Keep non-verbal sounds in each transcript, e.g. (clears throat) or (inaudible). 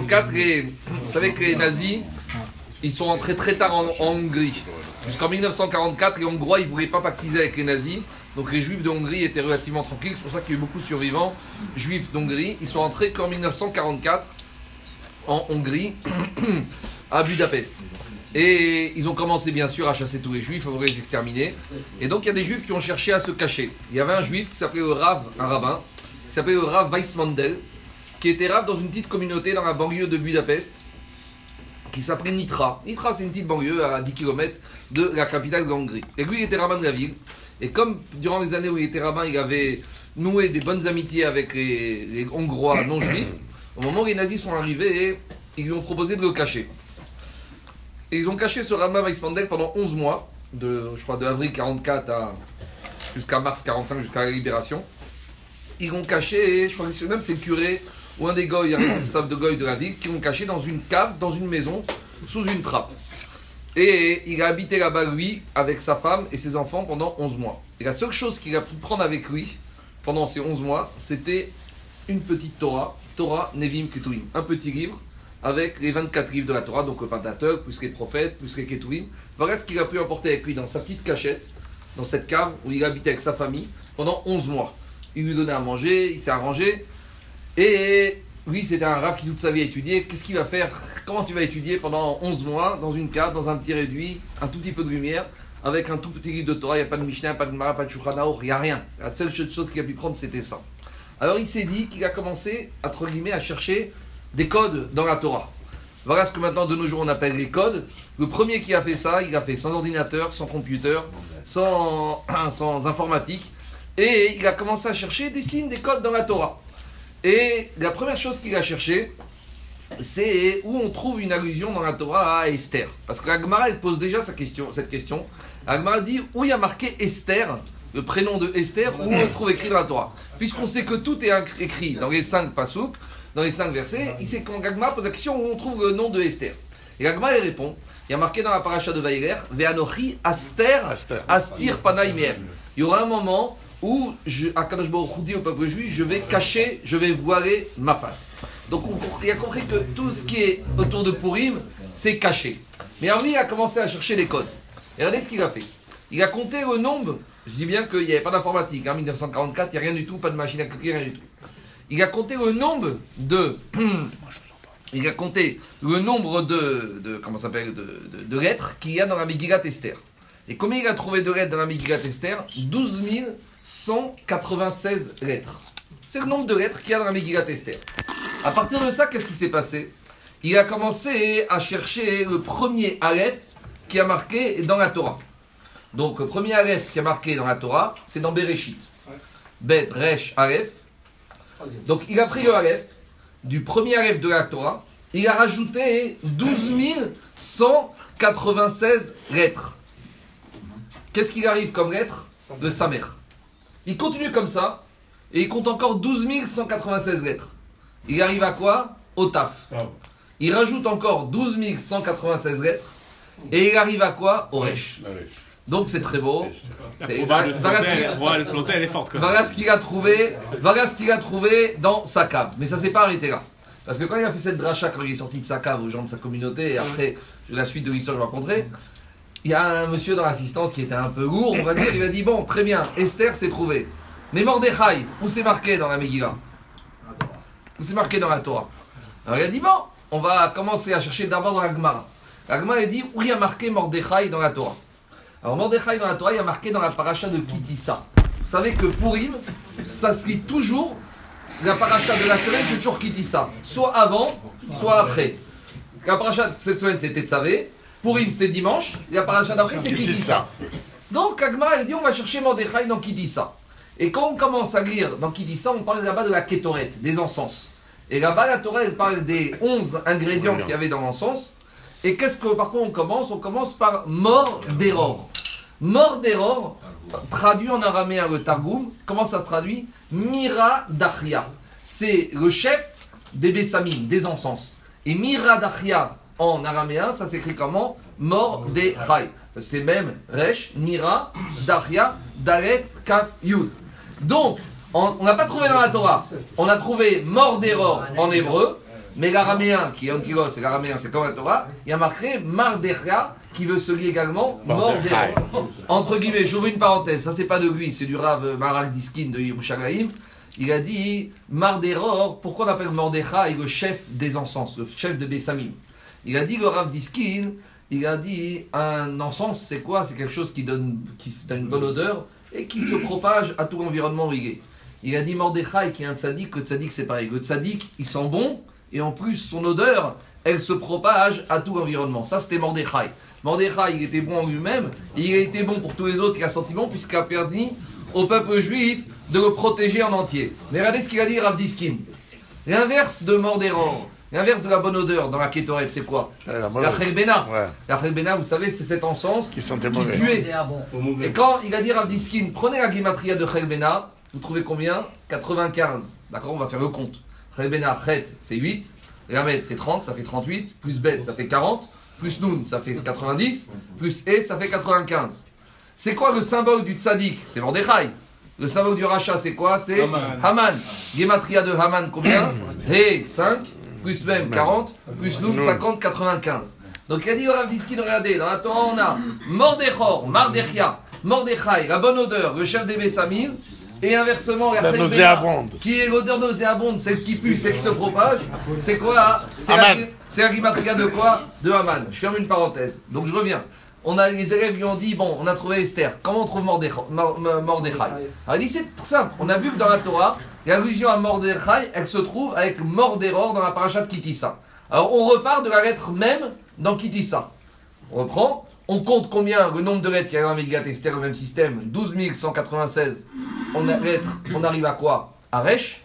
1944, les, vous savez que les nazis, ils sont rentrés très tard en, Hongrie. Jusqu'en 1944, les Hongrois, ils ne voulaient pas pactiser avec les nazis. Donc les juifs de Hongrie étaient relativement tranquilles. C'est pour ça qu'il y a eu beaucoup de survivants juifs d'Hongrie. Ils sont rentrés qu'en 1944 en Hongrie, (clears throat) à Budapest. Et ils ont commencé bien sûr à chasser tous les juifs, à les exterminer. Et donc il y a des juifs qui ont cherché à se cacher. Il y avait un juif qui s'appelait Rav, un rabbin, qui s'appelait Rav Weissmandel, qui était Rav dans une petite communauté dans la banlieue de Budapest, qui s'appelait Nitra. Nitra, c'est une petite banlieue à 10 km de la capitale de Hongrie. Et lui, il était rabbin de la ville. Et comme durant les années où il était rabbin, il avait noué des bonnes amitiés avec les, Hongrois non juifs, au moment où les nazis sont arrivés, ils lui ont proposé de le cacher. Et ils ont caché ce rabbin Weissmandel pendant 11 mois, de, je crois de avril 44 à, jusqu'à mars 45, jusqu'à la libération. Ils l'ont caché, je crois que même c'est le curé ou un des goy, un responsable de goy de la ville, qui l'ont caché dans une cave, dans une maison, sous une trappe. Et il a habité là-bas, lui, avec sa femme et ses enfants pendant 11 mois. Et la seule chose qu'il a pu prendre avec lui pendant ces 11 mois, c'était une petite Torah, Torah Nevim Ketuvim, un petit livre avec les 24 livres de la Torah, donc le Pentateuch, plus les prophètes, plus les Ketuvim. Voilà ce qu'il a pu emporter avec lui dans sa petite cachette, dans cette cave où il habitait avec sa famille pendant 11 mois. Il lui donnait à manger, il s'est arrangé. Et lui, c'était un rave qui toute sa vie a étudié. Qu'est-ce qu'il va faire? Comment tu vas étudier pendant 11 mois dans une cave, dans un petit réduit, un tout petit peu de lumière, avec un tout petit livre de Torah Il n'y a pas de Mishnah, pas de Mara, pas de Shulchan il n'y a rien. La seule chose qu'il a pu prendre, c'était ça. Alors il s'est dit qu'il a commencé, entre guillemets, à chercher des codes dans la Torah. Voilà ce que maintenant de nos jours on appelle les codes. Le premier qui a fait ça, il a fait sans ordinateur, sans computer, sans, (clears throat) sans informatique. Et il a commencé à chercher des signes, des codes dans la Torah. Et la première chose qu'il a cherché, c'est où on trouve une allusion dans la Torah à Esther. Parce que Agmara, elle pose déjà sa question, cette question. Agmara dit où il y a marqué Esther, le prénom de Esther, où on le trouve écrit dans la Torah. Puisqu'on sait que tout est écrit dans les cinq pasouks, dans les cinq versets, il sait quand Agmara pose la question où on trouve le nom de Esther. Et Agmara, répond il y a marqué dans la paracha de Vaïler, Ve'anochi Aster, Astir Panaimer. Il y aura un moment où je, dit au peuple juif, je vais cacher, je vais voiler ma face. Donc on, a compris que tout ce qui est autour de Purim, c'est caché. Mais alors lui, il a commencé à chercher les codes. Et regardez ce qu'il a fait. Il a compté le nombre, je dis bien qu'il n'y avait pas d'informatique, en 1944, il n'y a rien du tout, pas de machine à cliquer, rien du tout. Il a compté le nombre de... (clears throat) il a compté le nombre de, de comment s'appelle, de, de- lettres qu'il y a dans la Megillat Esther. Et combien il a trouvé de lettres dans la Megillat Esther? 12 196 lettres. C'est le nombre de lettres qu'il y a dans la Megillat Esther. À partir de ça, qu'est-ce qui s'est passé? Il a commencé à chercher le premier Aleph qui a marqué dans la Torah. Donc le premier Aleph qui a marqué dans la Torah, c'est dans Bereshit. Bet, Resh, Aleph. Donc il a pris le Aleph du premier Aleph de la Torah, il a rajouté 12 196 lettres. Qu'est-ce qu'il arrive comme lettre? De sa mère. Il continue comme ça, et il compte encore 12 196 lettres. Il arrive à quoi? Au taf. Il rajoute encore 12 196 lettres, et il arrive à quoi? Au resh. Donc c'est très beau. Voilà ce qu'il- a trouvé, voilà ce qu'il a trouvé dans sa cave. Mais ça s'est pas arrêté là. Parce que quand il a fait cette dracha, quand il est sorti de sa cave aux gens de sa communauté, et après la suite de l'histoire que je vais raconter, il y a un monsieur dans l'assistance qui était un peu lourd, on va dire, il m'a dit Bon, très bien, Esther c'est trouvé. Mais Mordechai, où c'est marqué dans la Megillah? Où c'est marqué dans la Torah? Alors il a dit Bon, on va commencer à chercher d'abord dans la Gemara. La Gemara a dit Où il y a marqué Mordechai dans la Torah? Alors Mordechai dans la Torah, il y a marqué dans la paracha de Kitissa. Vous savez que Purim, ça se lit toujours, la paracha de la semaine, c'est toujours Kitissa. Soit avant, soit après. La paracha de cette semaine, c'était Tsavé. Purim, c'est dimanche. Et la paracha d'après, c'est Kitissa. Donc, Agma, elle dit on va chercher Mordechai dans Kitissa. Et quand on commence à lire dans Kitissa, on parle là-bas de la Ketoret, des encens. Et là-bas, la Torah, elle parle des 11 ingrédients qu'il y avait dans l'encens. Et qu'est-ce que, par contre, on commence? On commence par mort d'error. Mort traduit en araméen le Targum, comment ça se traduit? Mira Dachia. C'est le chef des Bessamim, des encens. Et Mira Dachia en araméen, ça s'écrit comment Mort des Chai. C'est même Resh, Mira, Dachia, Dalet, Kaf, Yud. Donc, on n'a pas trouvé dans la Torah. On a trouvé mort d'error en hébreu. Mais l'araméen, qui est antigos, c'est l'araméen, c'est comme la Torah, il y a marqué Mardechia, qui veut se lier également Mordechai. Entre guillemets, j'ouvre une parenthèse, ça c'est pas de lui, c'est du Rav Maral Diskin de Yerushalayim. Il a dit Mardéror, pourquoi on appelle Mordechai le chef des encens, le chef de Bessamim Il a dit le Rav Diskin, il a dit un encens c'est quoi? C'est quelque chose qui donne, qui une bonne odeur et qui se propage à tout l'environnement où il a dit Mordechai qui est un tzaddik, que tzaddik c'est pareil. Le tzaddik, il sent bon, et en plus son odeur, elle se propage à tout l'environnement. Ça c'était Mordechai. Mordechai, il était bon en lui-même, et il a été bon pour tous les autres, il a senti bon, puisqu'il a permis au peuple juif de le protéger en entier. Mais regardez ce qu'il a dit Rav Diskin. L'inverse de Mordéror, l'inverse de la bonne odeur dans la kétorette, c'est quoi La La. Ouais. La chelbena, vous savez, c'est cet encens Qui sentait qui mauvais. puait. Et quand il a dit Rav Diskin, prenez la guimatria de Chelbena, vous trouvez combien? 95. D'accord On va faire le compte. Chelbena, Chet, c'est 8. Ramet, c'est 30, ça fait 38. Plus Bet, ça fait 40. Plus Nun, ça fait 90. Plus E, ça fait 95. C'est quoi le symbole du tzaddik? C'est Mordechai. Le symbole du rachat, c'est quoi? C'est Haman. Haman. Gematria de Haman, combien? (coughs) He, 5. Plus même 40. Plus Nun, 50, 95. Donc il a dit au Rav regardez, dans la Torah on a Mordechor, Mardechia, Mordechai, la bonne odeur, le chef des Bessamim, et inversement La nauséabonde. Qui est l'odeur nauséabonde, celle qui pue, celle qui se propage, c'est quoi C'est la, Haman. c'est la guimatria de quoi? De Haman. Je ferme une parenthèse. Donc je reviens. On a, les élèves lui ont dit, bon, on a trouvé Esther, comment on trouve Mordechai Mor- Mor- Mordechai Alors il dit, c'est très simple. On a vu que dans la Torah, l'allusion à Mordechai, elle se trouve avec Mordéror dans la paracha de Kitissa. Alors on repart de la lettre même dans Kitissa. On reprend, on compte combien, le nombre de lettres qu'il y a la Megillat Esther, le même système, 12 196. On, a, lettres, arrive à quoi? À Resh.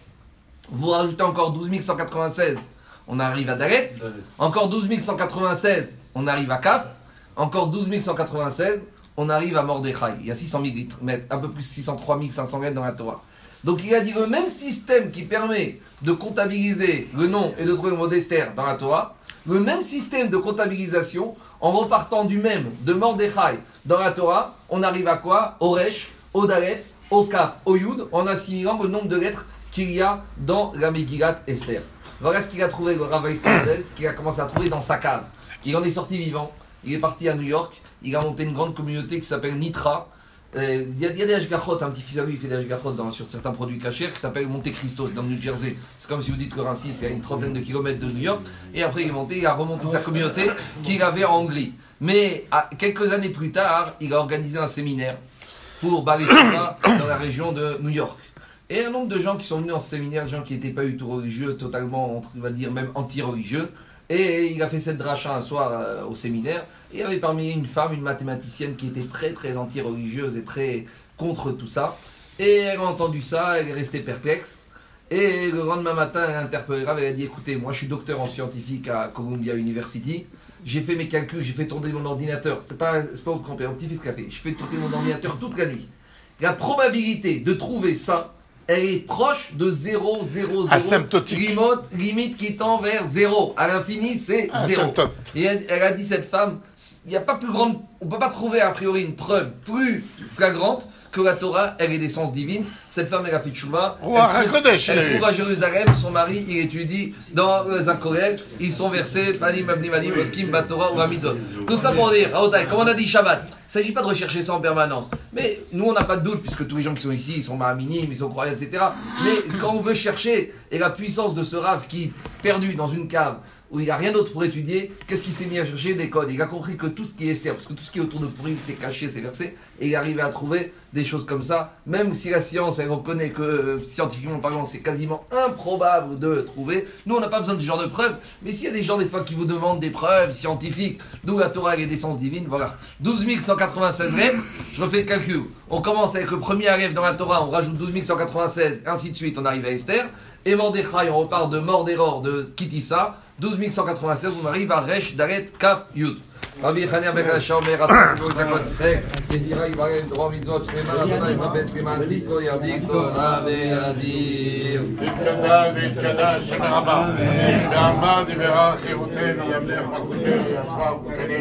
Vous rajoutez encore 12 196, on arrive à Dalet. Encore 12 196, on arrive à Kaf. Encore 12 196, on arrive à Mordechai. Il y a 600 000 litres, mètres, un peu plus de 603 500 mètres dans la Torah. Donc il a dit le même système qui permet de comptabiliser le nom et de trouver le mot d'Esther dans la Torah, le même système de comptabilisation, en repartant du même, de Mordechai dans la Torah, on arrive à quoi? Au Resh, au Dalet, en assimilant le nombre de lettres qu'il y a dans la Megillat Esther. Voilà ce qu'il a trouvé, le ce qu'il a commencé à trouver dans sa cave. Il en est sorti vivant, il est parti à New York, il a monté une grande communauté qui s'appelle Nitra. Euh, Il y, a, des Hashgachot, un petit fils à lui, il fait des Hashgachot sur certains produits cachés qui s'appelle Monte Cristo, c'est dans le New Jersey. C'est comme si vous dites que Rincy, c'est à une trentaine de kilomètres de New York. Et après, il est monté, il a remonté sa communauté qu'il avait en Hongrie. Mais quelques années plus tard, il a organisé un séminaire pour Baritura dans la région de New York. Et un nombre de gens qui sont venus en séminaire, des gens qui n'étaient pas du tout religieux, totalement, on va dire même anti-religieux. Et il a fait cette dracha un soir euh, au séminaire. Et il y avait parmi une femme, une mathématicienne qui était très très anti-religieuse et très contre tout ça. Et elle a entendu ça, elle est restée perplexe. Et le lendemain matin, elle a interpellé elle a dit écoutez, moi je suis docteur en scientifique à Columbia University. J'ai fait mes calculs, j'ai fait tourner mon ordinateur. C'est pas, pas au petit-fils fait. Je fais tourner mon ordinateur toute la nuit. La probabilité de trouver ça, elle est proche de 0, 0, 0. Asymptotique. Limite, limite qui tend vers 0. À l'infini, c'est 0. Asymptote. Et elle, elle a dit, cette femme, il n'y a pas plus grande, on peut pas trouver a priori une preuve plus flagrante que la Torah, elle est d'essence divine. Cette femme, elle a fait tchouva. Oh, Elle trouve- elle trouve à Jérusalem, son mari, il étudie dans les Akorel, ils sont versés, Panim, Abnim, Batora ou. Tout ça pour dire, Raotai, comme on a dit Shabbat, il ne s'agit pas de rechercher ça en permanence. Mais nous, on n'a pas de doute, puisque tous les gens qui sont ici, ils sont ma'aminim, ils sont croyants, etc. Mais quand on veut chercher, et la puissance de ce rave qui perdu dans une cave, où il n'y a rien d'autre pour étudier, qu'est-ce qu'il s'est mis à chercher Des codes. Il a compris que tout ce qui est Esther, parce que tout ce qui est autour de Purim, c'est caché, c'est versé, et il est arrivé à trouver des choses comme ça, même si la science, elle reconnaît que, euh, scientifiquement parlant, c'est quasiment improbable de trouver. Nous, on n'a pas besoin de ce genre de preuves, mais s'il y a des gens, des fois, qui vous demandent des preuves scientifiques, d'où la Torah et les d'essence divine, voilà. 12 196 lettres, je refais le calcul. On commence avec le premier rêve dans la Torah, on rajoute 12 196, ainsi de suite, on arrive à Esther. Et Mordechai, on repart de Mordéror de Kitissa, 12 196, on arrive à Resh, Dalet, Kaf, Yud. רבי יחניה בן אשר אומר רצון לבוא זכות ישראל ותירא יברם דרום מצוות שלמה אדוני יתרבץ למען צדקו ירדיק תורה וידיר התגדל והתגדל שם רבה. ועמד וברח חירותנו ימלך מלכותנו יצרה וחוקנו